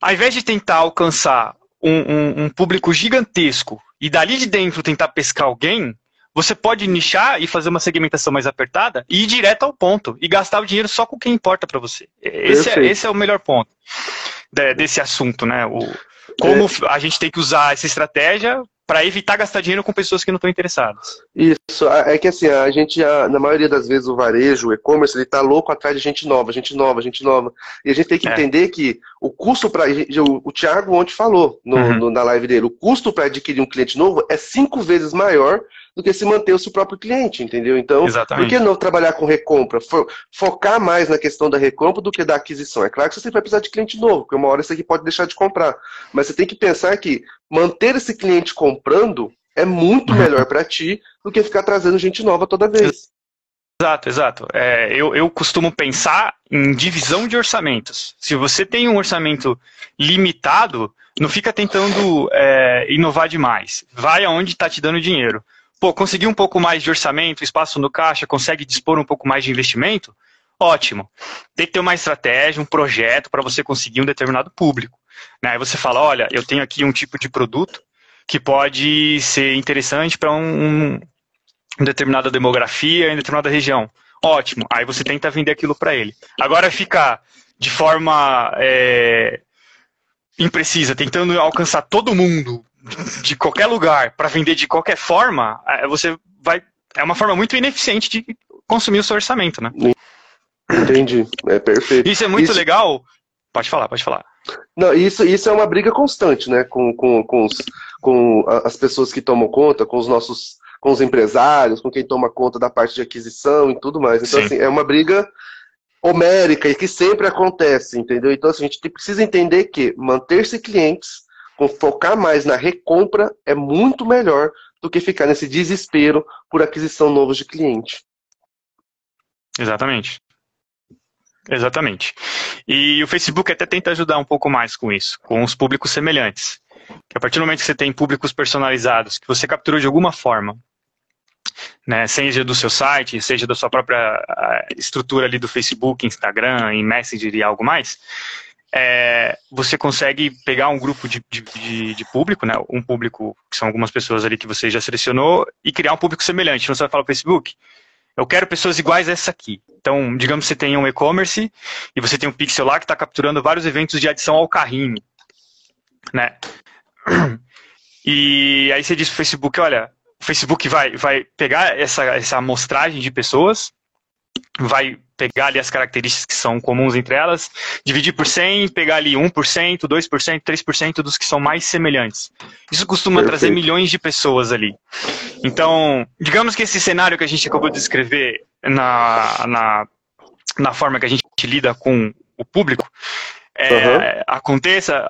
ao invés de tentar alcançar um, um, um público gigantesco e dali de dentro tentar pescar alguém, você pode nichar e fazer uma segmentação mais apertada e ir direto ao ponto e gastar o dinheiro só com quem importa para você. Esse é, esse é, o melhor ponto desse assunto, né? O, como é. a gente tem que usar essa estratégia para evitar gastar dinheiro com pessoas que não estão interessadas. Isso, é que assim, a gente, na maioria das vezes, o varejo, o e-commerce, ele tá louco atrás de gente nova, gente nova, gente nova. E a gente tem que é. entender que o custo para. O, o Thiago ontem falou no, uhum. no, na live dele, o custo para adquirir um cliente novo é cinco vezes maior do que se manter o seu próprio cliente, entendeu? Então, Exatamente. por que não trabalhar com recompra? Focar mais na questão da recompra do que da aquisição. É claro que você vai precisar de cliente novo, porque uma hora você aqui pode deixar de comprar. Mas você tem que pensar que manter esse cliente comprando é muito uhum. melhor para ti do que ficar trazendo gente nova toda vez. Exato, exato. É, eu, eu costumo pensar em divisão de orçamentos. Se você tem um orçamento limitado, não fica tentando é, inovar demais. Vai aonde está te dando dinheiro pô, conseguir um pouco mais de orçamento, espaço no caixa, consegue dispor um pouco mais de investimento, ótimo. Tem que ter uma estratégia, um projeto para você conseguir um determinado público. Né? Aí você fala, olha, eu tenho aqui um tipo de produto que pode ser interessante para um, um, determinada demografia em determinada região. Ótimo. Aí você tenta vender aquilo para ele. Agora ficar de forma é, imprecisa, tentando alcançar todo mundo de qualquer lugar para vender de qualquer forma, é, você vai. É uma forma muito ineficiente de consumir o seu orçamento, né? Entendi, é perfeito. Isso é muito isso... legal. Pode falar, pode falar. Não, isso, isso é uma briga constante, né? Com, com, com, os, com as pessoas que tomam conta, com os nossos, com os empresários, com quem toma conta da parte de aquisição e tudo mais. Então, Sim. assim, é uma briga homérica e que sempre acontece, entendeu? Então, assim, a gente precisa entender que manter-se clientes, focar mais na recompra, é muito melhor do que ficar nesse desespero por aquisição novos de cliente. Exatamente. Exatamente. E o Facebook até tenta ajudar um pouco mais com isso, com os públicos semelhantes. Que a partir do momento que você tem públicos personalizados, que você capturou de alguma forma, né, seja do seu site, seja da sua própria estrutura ali do Facebook, Instagram, em Messenger e algo mais, é, você consegue pegar um grupo de, de, de, público, né, um público que são algumas pessoas ali que você já selecionou, e criar um público semelhante. Então você vai falar o Facebook, eu quero pessoas iguais a essa aqui. Então, digamos que você tem um e-commerce e você tem um pixel lá que está capturando vários eventos de adição ao carrinho, né? [CLEARS THROAT] E aí você diz para o Facebook, olha, o Facebook vai, vai pegar essa, essa amostragem de pessoas, vai pegar ali as características que são comuns entre elas, dividir por 100, pegar ali 1%, 2%, 3% dos que são mais semelhantes. Isso costuma Perfeito. trazer milhões de pessoas ali. Então, digamos que esse cenário que a gente acabou de descrever na, na, na forma que a gente lida com o público, é, uhum. aconteça,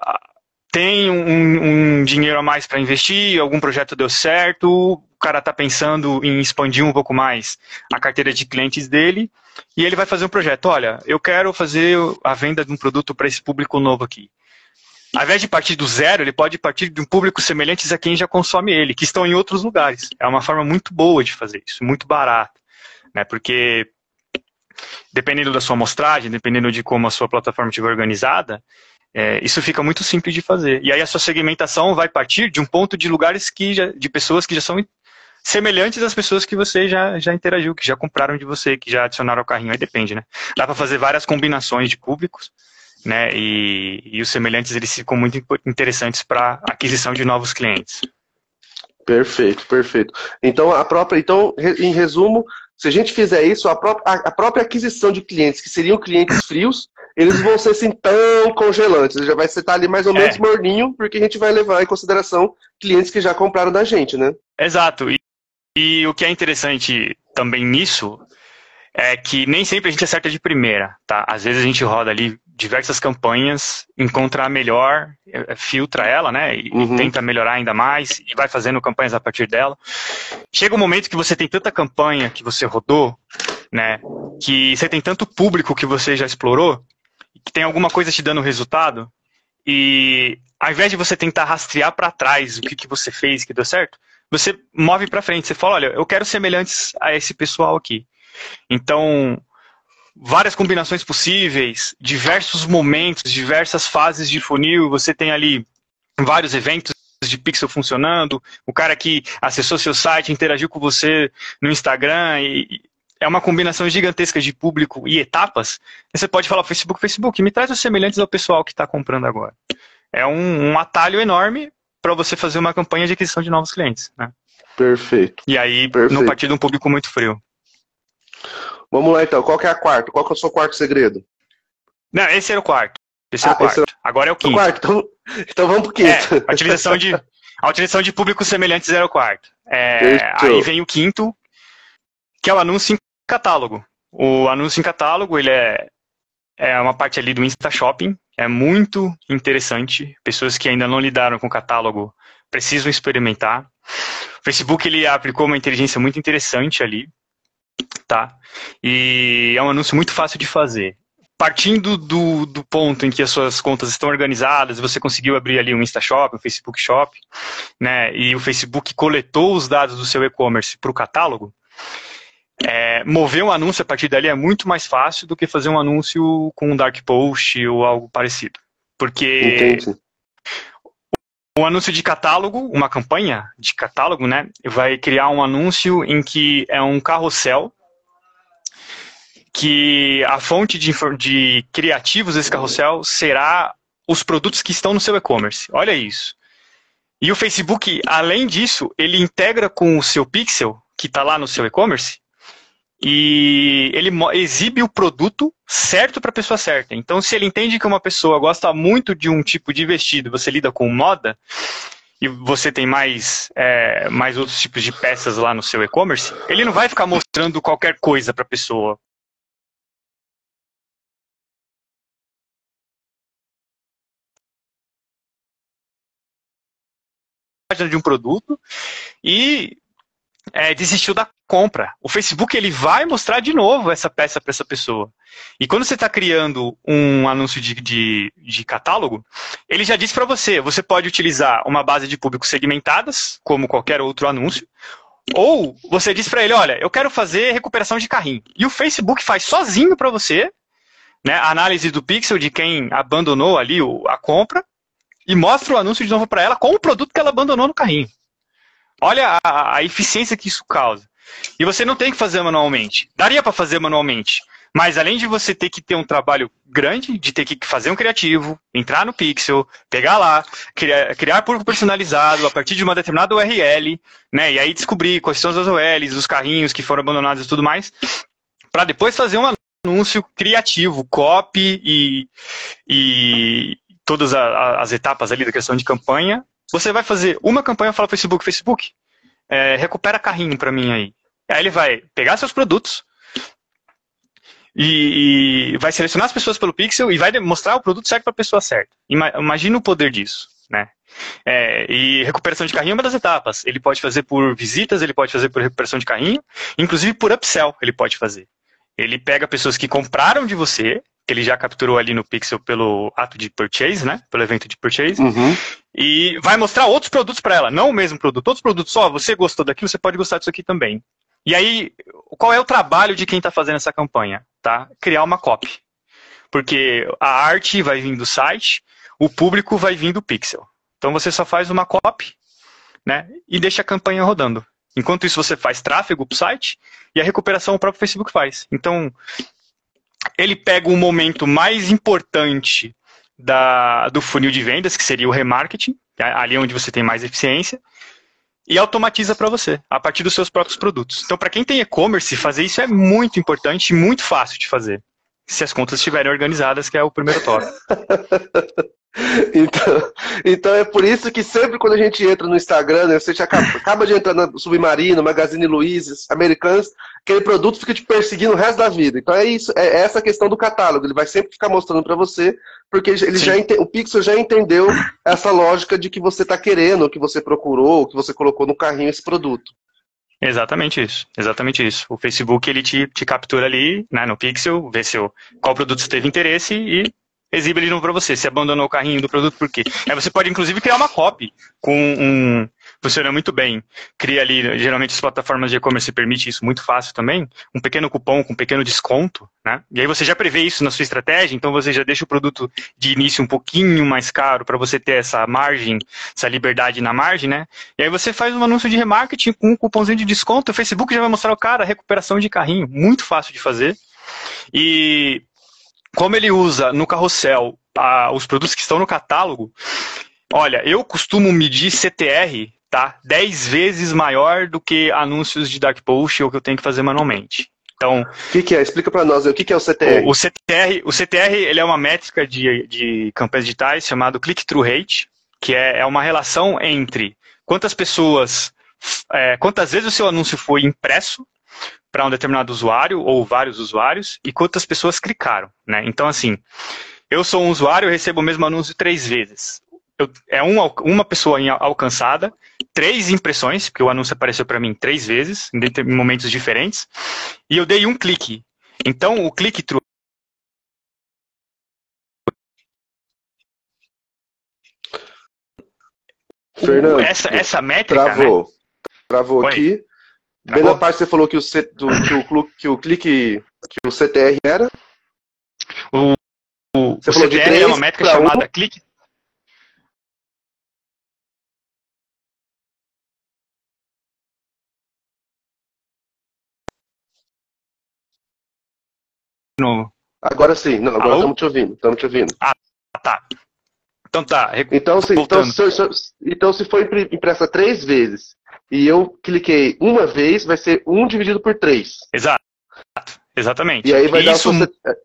tem um, um, dinheiro a mais para investir, algum projeto deu certo, o cara está pensando em expandir um pouco mais a carteira de clientes dele, e ele vai fazer um projeto. Olha, eu quero fazer a venda de um produto para esse público novo aqui. Ao invés de partir do zero, ele pode partir de um público semelhante a quem já consome ele, que estão em outros lugares. É uma forma muito boa de fazer isso, muito barata. Né? Porque dependendo da sua amostragem, dependendo de como a sua plataforma estiver organizada, é, isso fica muito simples de fazer. E aí a sua segmentação vai partir de um ponto de lugares que já, de pessoas que já são semelhantes às pessoas que você já, já interagiu, que já compraram de você, que já adicionaram ao carrinho. Aí depende, né? Dá para fazer várias combinações de públicos, né? E, e os semelhantes eles ficam muito interessantes para aquisição de novos clientes. Perfeito, perfeito. Então a própria, então em resumo, se a gente fizer isso, a própria, a própria aquisição de clientes que seriam clientes frios eles vão ser assim tão congelantes. Já vai estar ali mais ou menos é. morninho, porque a gente vai levar em consideração clientes que já compraram da gente, né? Exato. E, e o que é interessante também nisso é que nem sempre a gente acerta de primeira, tá? Às vezes a gente roda ali diversas campanhas, encontra a melhor, é, é, filtra ela, né? E uhum. tenta melhorar ainda mais e vai fazendo campanhas a partir dela. Chega um momento que você tem tanta campanha que você rodou, né? Que você tem tanto público que você já explorou, que tem alguma coisa te dando resultado, e ao invés de você tentar rastrear para trás o que, que você fez que deu certo, você move para frente. Você fala, olha, eu quero semelhantes a esse pessoal aqui. Então, várias combinações possíveis, diversos momentos, diversas fases de funil. Você tem ali vários eventos de pixel funcionando, o cara que acessou seu site, interagiu com você no Instagram e, é uma combinação gigantesca de público e etapas, você pode falar Facebook, Facebook, me traz os semelhantes ao pessoal que está comprando agora. É um, um atalho enorme para você fazer uma campanha de aquisição de novos clientes. Né? Perfeito. E aí, Perfeito. no partido um público muito frio. Vamos lá então, qual que é a quarta? Qual que é o seu quarto segredo? Não, esse era o quarto. Esse ah, é o quarto. É... Agora é o quinto. O quarto. Então, então vamos pro quinto. É, a utilização de, a utilização de públicos semelhantes era o quarto. É, aí vem o quinto, que é o anúncio em catálogo. O anúncio em catálogo, ele é, é uma parte ali do Insta Shopping, é muito interessante. Pessoas que ainda não lidaram com o catálogo precisam experimentar. O Facebook, ele aplicou uma inteligência muito interessante ali, tá? E é um anúncio muito fácil de fazer. Partindo do, do ponto em que as suas contas estão organizadas, você conseguiu abrir ali um Insta Shop, um Facebook Shop, né? E o Facebook coletou os dados do seu e-commerce para o catálogo, é, mover um anúncio a partir dali é muito mais fácil do que fazer um anúncio com um dark post ou algo parecido. Porque Entendi. o anúncio de catálogo, uma campanha de catálogo, né, vai criar um anúncio em que é um carrossel que a fonte de, de criativos desse carrossel será os produtos que estão no seu e-commerce. Olha isso. E o Facebook, além disso, ele integra com o seu pixel, que está lá no seu e-commerce, e ele exibe o produto certo para a pessoa certa. Então, se ele entende que uma pessoa gosta muito de um tipo de vestido, você lida com moda, e você tem mais, é, mais outros tipos de peças lá no seu e-commerce, ele não vai ficar mostrando qualquer coisa para a pessoa. de um produto e é, desistiu da compra. O Facebook ele vai mostrar de novo essa peça para essa pessoa. E quando você está criando um anúncio de, de, de, catálogo, ele já diz para você, você pode utilizar uma base de público segmentadas, como qualquer outro anúncio, ou você diz para ele, olha, eu quero fazer recuperação de carrinho. E o Facebook faz sozinho para você né, a análise do pixel de quem abandonou ali a compra e mostra o anúncio de novo para ela com o produto que ela abandonou no carrinho. Olha a, a eficiência que isso causa. E você não tem que fazer manualmente. Daria para fazer manualmente. Mas além de você ter que ter um trabalho grande, de ter que fazer um criativo, entrar no Pixel, pegar lá, criar, criar público personalizado a partir de uma determinada URL, né? E aí descobrir quais são as URLs, os carrinhos que foram abandonados e tudo mais, para depois fazer um anúncio criativo, copy e, e todas as etapas ali da questão de campanha você vai fazer uma campanha e fala Facebook, Facebook, é, recupera carrinho para mim aí. Aí ele vai pegar seus produtos e, e, vai selecionar as pessoas pelo pixel e vai mostrar o produto certo para a pessoa certa. Imagina o poder disso, né? É, e recuperação de carrinho é uma das etapas. Ele pode fazer por visitas, ele pode fazer por recuperação de carrinho, inclusive por upsell ele pode fazer. Ele pega pessoas que compraram de você, que ele já capturou ali no Pixel pelo ato de purchase, né? Pelo evento de purchase. Uhum. E vai mostrar outros produtos para ela, não o mesmo produto, outros produtos só. Você gostou daquilo, você pode gostar disso aqui também. E aí, qual é o trabalho de quem está fazendo essa campanha? Tá? Criar uma copy. Porque a arte vai vir do site, o público vai vir do Pixel. Então você só faz uma copy, né? E deixa a campanha rodando. Enquanto isso, você faz tráfego para o site e a recuperação o próprio Facebook faz. Então, ele pega o momento mais importante da, do funil de vendas, que seria o remarketing, é ali onde você tem mais eficiência, e automatiza para você, a partir dos seus próprios produtos. Então, para quem tem e-commerce, fazer isso é muito importante e muito fácil de fazer. Se as contas estiverem organizadas, que é o primeiro tópico. [LAUGHS] Então, então é por isso que sempre quando a gente entra no Instagram, né, você acaba, acaba de entrar no Submarino, Magazine Luiza, Americanas, aquele produto fica te perseguindo o resto da vida. Então é isso, é essa questão do catálogo. Ele vai sempre ficar mostrando para você, porque ele já ente, o Pixel já entendeu essa lógica de que você está querendo, que você procurou, que você colocou no carrinho esse produto. Exatamente isso, exatamente isso. O Facebook ele te, te captura ali, né, no Pixel, vê seu, qual produto você teve interesse e exibe ele novo para você. Se abandonou o carrinho do produto, por quê? Aí você pode, inclusive, criar uma copy com um. Funciona muito bem. Cria ali, geralmente as plataformas de e-commerce permitem isso muito fácil também, um pequeno cupom com um pequeno desconto, né? E aí você já prevê isso na sua estratégia, então você já deixa o produto de início um pouquinho mais caro para você ter essa margem, essa liberdade na margem, né? E aí você faz um anúncio de remarketing com um cupomzinho de desconto, o Facebook já vai mostrar o cara recuperação de carrinho, muito fácil de fazer. E como ele usa no carrossel a, os produtos que estão no catálogo, olha, eu costumo medir CTR tá, 10 vezes maior do que anúncios de dark post ou que eu tenho que fazer manualmente. Então, o que, que, é? Explica para nós. O que, que, é o CTR? O, o, CTR, o CTR ele é uma métrica de, de campanhas digitais chamado click-through rate, que é, é uma relação entre quantas pessoas, é, quantas vezes o seu anúncio foi impresso para um determinado usuário ou vários usuários e quantas pessoas clicaram. Né? Então, assim, eu sou um usuário, eu recebo o mesmo anúncio três vezes. Eu, é um, uma pessoa alcançada, três impressões, porque o anúncio apareceu para mim três vezes, em momentos diferentes, e eu dei um clique. Então, o clique through Fernando, essa, essa métrica. Travou. Né? Travou aqui. Bem na parte você falou que o, C, do, que o, que o clique, que o CTR era? O, o, CTR é uma métrica chamada um. clique. No... Agora sim, não, agora estamos te ouvindo, estamos te ouvindo. Ah, tá. Então tá. Então se, então, se, então, se foi impressa três vezes e eu cliquei uma vez, vai ser um dividido por três. Exato. Exatamente. E aí vai isso, dar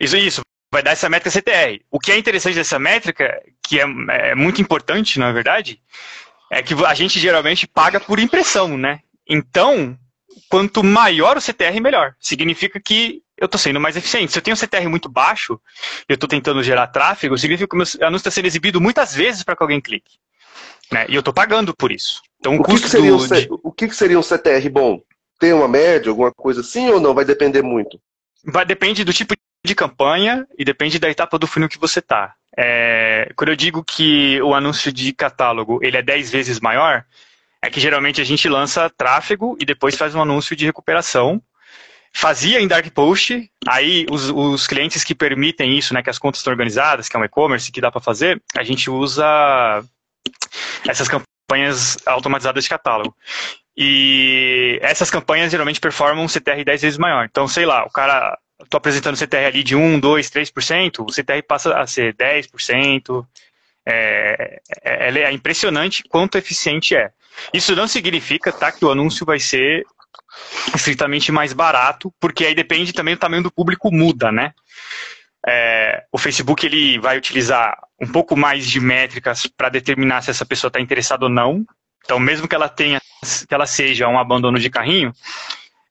Isso, isso. Vai dar essa métrica CTR. O que é interessante dessa métrica, que é, é muito importante, na verdade, é que a gente geralmente paga por impressão, né? Então, quanto maior o CTR, melhor. Significa que eu estou sendo mais eficiente. Se eu tenho um CTR muito baixo, eu estou tentando gerar tráfego, significa que o meu anúncio está sendo exibido muitas vezes para que alguém clique. Né? E eu estou pagando por isso. Então, o, o custo que seria do, um, de... O que seria um CTR bom? Tem uma média, alguma coisa assim ou não? Vai depender muito? Vai depender do tipo de campanha e depende da etapa do funil que você está. É, quando eu digo que o anúncio de catálogo ele é 10 vezes maior, é que geralmente a gente lança tráfego e depois faz um anúncio de recuperação. Fazia em Dark Post, aí os, os clientes que permitem isso, né, que as contas estão organizadas, que é um e-commerce, que dá para fazer, a gente usa essas campanhas automatizadas de catálogo. E essas campanhas geralmente performam um CTR 10 vezes maior. Então, sei lá, o cara, estou apresentando CTR ali de 1, 2, 3%, o CTR passa a ser 10%. É, é, é impressionante quanto eficiente é. Isso não significa tá, que o anúncio vai ser estritamente mais barato, porque aí depende também do tamanho do público muda, né? É, o Facebook ele vai utilizar um pouco mais de métricas para determinar se essa pessoa está interessada ou não. Então, mesmo que ela tenha, que ela seja um abandono de carrinho,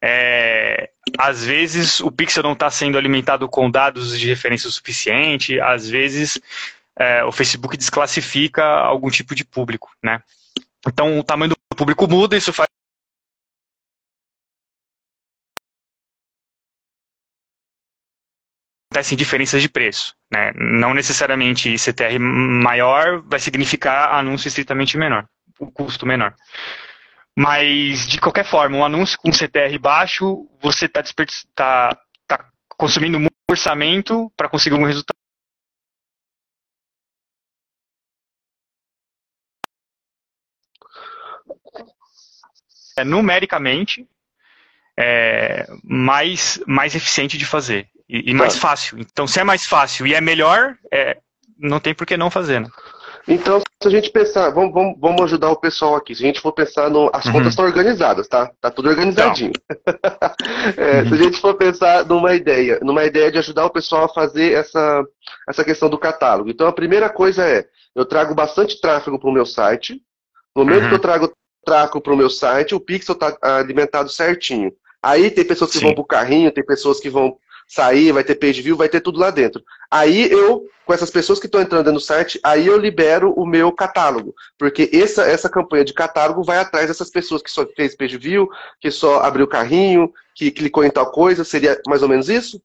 é, às vezes o pixel não está sendo alimentado com dados de referência o suficiente, às vezes é, o Facebook desclassifica algum tipo de público, né? Então o tamanho do público muda, isso faz acontecem diferenças de preço. Né? Não necessariamente CTR maior vai significar anúncio estritamente menor, o custo menor. Mas, de qualquer forma, um anúncio com CTR baixo, você está tá, tá consumindo muito orçamento para conseguir um resultado. É, numericamente, é, mais, mais eficiente de fazer e, e mais tá. fácil. Então, se é mais fácil e é melhor, é, não tem por que não fazer. Né? Então, se a gente pensar, vamos, vamos, vamos ajudar o pessoal aqui. Se a gente for pensar no. As uhum. contas estão organizadas, tá? Tá tudo organizadinho. [LAUGHS] é, uhum. Se a gente for pensar numa ideia, numa ideia de ajudar o pessoal a fazer essa, essa questão do catálogo. Então, a primeira coisa é: eu trago bastante tráfego para o meu site. No momento uhum. que eu trago tráfego para o meu site, o pixel está alimentado certinho. Aí tem pessoas que Sim. vão para o carrinho, tem pessoas que vão sair, vai ter page view, vai ter tudo lá dentro. Aí eu, com essas pessoas que estão entrando no site, aí eu libero o meu catálogo. Porque essa, essa campanha de catálogo vai atrás dessas pessoas que só fez page view, que só abriu o carrinho, que clicou em tal coisa. Seria mais ou menos isso?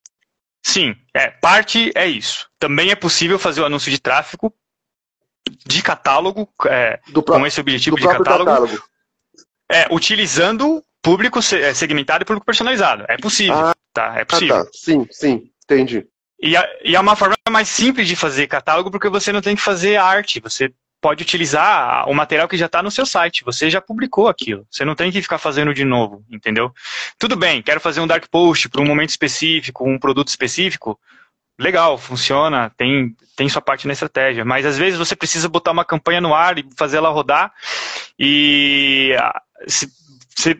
Sim, é, parte é isso. Também é possível fazer o anúncio de tráfego de catálogo, é, do com esse objetivo de catálogo, catálogo, É, utilizando público é, segmentado e público personalizado. É possível, ah, tá? É possível. Ah, tá. Sim, sim, entendi. E, e é uma forma mais simples de fazer catálogo porque você não tem que fazer arte. Você pode utilizar o material que já está no seu site. Você já publicou aquilo. Você não tem que ficar fazendo de novo, entendeu? Tudo bem, quero fazer um dark post para um momento específico, um produto específico. Legal, funciona, tem, tem sua parte na estratégia. Mas às vezes você precisa botar uma campanha no ar e fazer ela rodar. E ah, se, se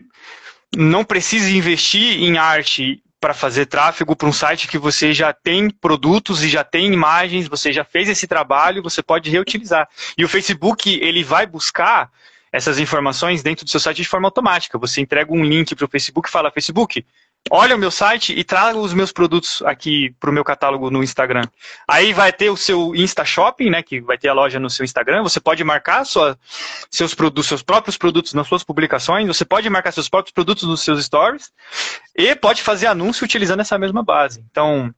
não precise investir em arte para fazer tráfego para um site que você já tem produtos e já tem imagens, você já fez esse trabalho, você pode reutilizar. E o Facebook, ele vai buscar essas informações dentro do seu site de forma automática. Você entrega um link para o Facebook e fala, Facebook, olha o meu site e traga os meus produtos aqui para o meu catálogo no Instagram. Aí vai ter o seu Insta Shopping, né, que vai ter a loja no seu Instagram. Você pode marcar sua, seus produtos, seus próprios produtos nas suas publicações. Você pode marcar seus próprios produtos nos seus stories e pode fazer anúncio utilizando essa mesma base. Então,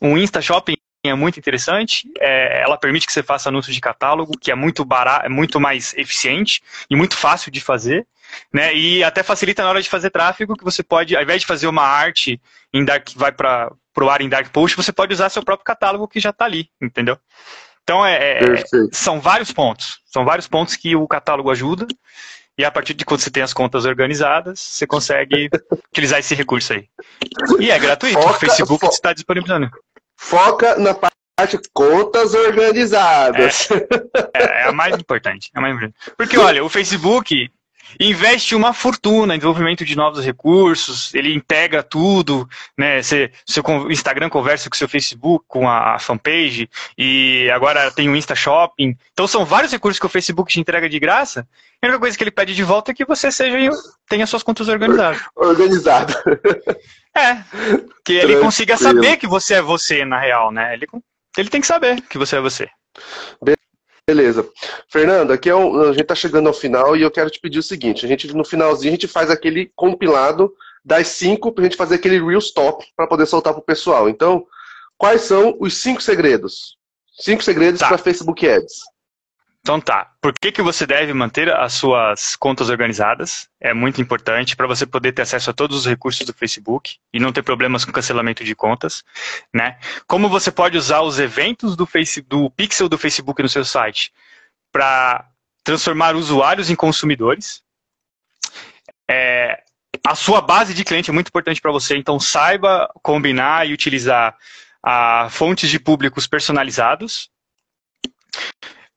o Insta Shopping é muito interessante. É, ela permite que você faça anúncios de catálogo, que é muito barato, é muito mais eficiente e muito fácil de fazer. Né? E até facilita na hora de fazer tráfego, que você pode, ao invés de fazer uma arte em dark, vai para o ar em dark post, você pode usar seu próprio catálogo que já está ali, entendeu? Então é, é são vários pontos, são vários pontos que o catálogo ajuda. E a partir de quando você tem as contas organizadas, você consegue [LAUGHS] utilizar esse recurso aí. E é gratuito, Foca, o Facebook está disponibilizando. Foca na parte contas organizadas. É, é, é, a mais importante, é a mais importante. Porque, olha, o Facebook, investe uma fortuna em desenvolvimento de novos recursos, ele integra tudo, né? Você, seu Instagram conversa com o seu Facebook, com a, fanpage, e agora tem o Insta Shopping. Então são vários recursos que o Facebook te entrega de graça. A única coisa que ele pede de volta é que você seja tenha suas contas organizadas. [LAUGHS] Organizado. É. Que ele Tranquilo. consiga saber que você é você, na real, né? Ele, ele tem que saber que você é você. Beleza. Fernando, aqui é um, a gente está chegando ao final e eu quero te pedir o seguinte: a gente no finalzinho a gente faz aquele compilado das cinco para a gente fazer aquele real stop para poder soltar para o pessoal. Então, quais são os cinco segredos? Cinco segredos tá. para Facebook Ads. Então tá. Por que, que você deve manter as suas contas organizadas? É muito importante para você poder ter acesso a todos os recursos do Facebook e não ter problemas com cancelamento de contas, né? Como você pode usar os eventos do, face, do pixel do Facebook no seu site para transformar usuários em consumidores? É, a sua base de cliente é muito importante para você, então saiba combinar e utilizar a, fontes de públicos personalizados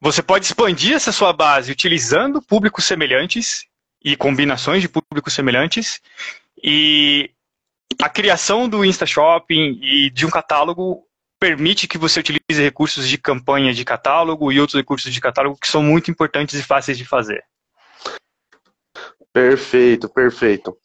você pode expandir essa sua base utilizando públicos semelhantes e combinações de públicos semelhantes. E a criação do Insta Shopping e de um catálogo permite que você utilize recursos de campanha de catálogo e outros recursos de catálogo que são muito importantes e fáceis de fazer. Perfeito, perfeito.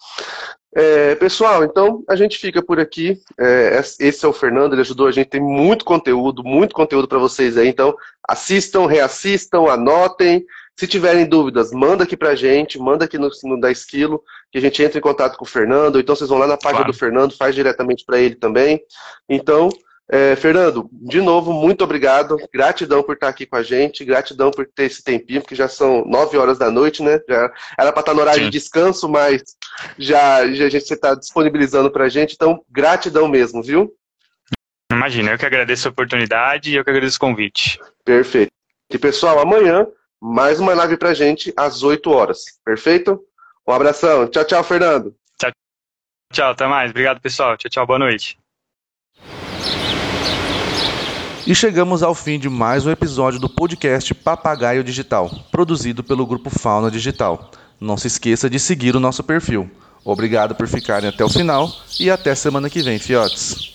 É, pessoal, então a gente fica por aqui. É, esse é o Fernando, ele ajudou a gente, tem muito conteúdo, muito conteúdo para vocês aí. Então assistam, reassistam, anotem. Se tiverem dúvidas, manda aqui pra gente, manda aqui no, no da Esquilo, que a gente entra em contato com o Fernando, então vocês vão lá na página claro. do Fernando, faz diretamente para ele também. Então, é, Fernando, de novo, muito obrigado. Gratidão por estar aqui com a gente, gratidão por ter esse tempinho, porque já são nove horas da noite, né? Já era para estar no horário Sim. de descanso, mas já, já a gente está disponibilizando para a gente. Então, gratidão mesmo, viu? Imagina, eu que agradeço a oportunidade e eu que agradeço o convite. Perfeito. E pessoal, amanhã, mais uma live para a gente às 8 horas. Perfeito? Um abração. Tchau, tchau, Fernando. Tchau, tchau, até mais. Obrigado, pessoal. Tchau, tchau, boa noite. E chegamos ao fim de mais um episódio do podcast Papagaio Digital, produzido pelo grupo Fauna Digital. Não se esqueça de seguir o nosso perfil. Obrigado por ficarem até o final e até semana que vem, fiotes.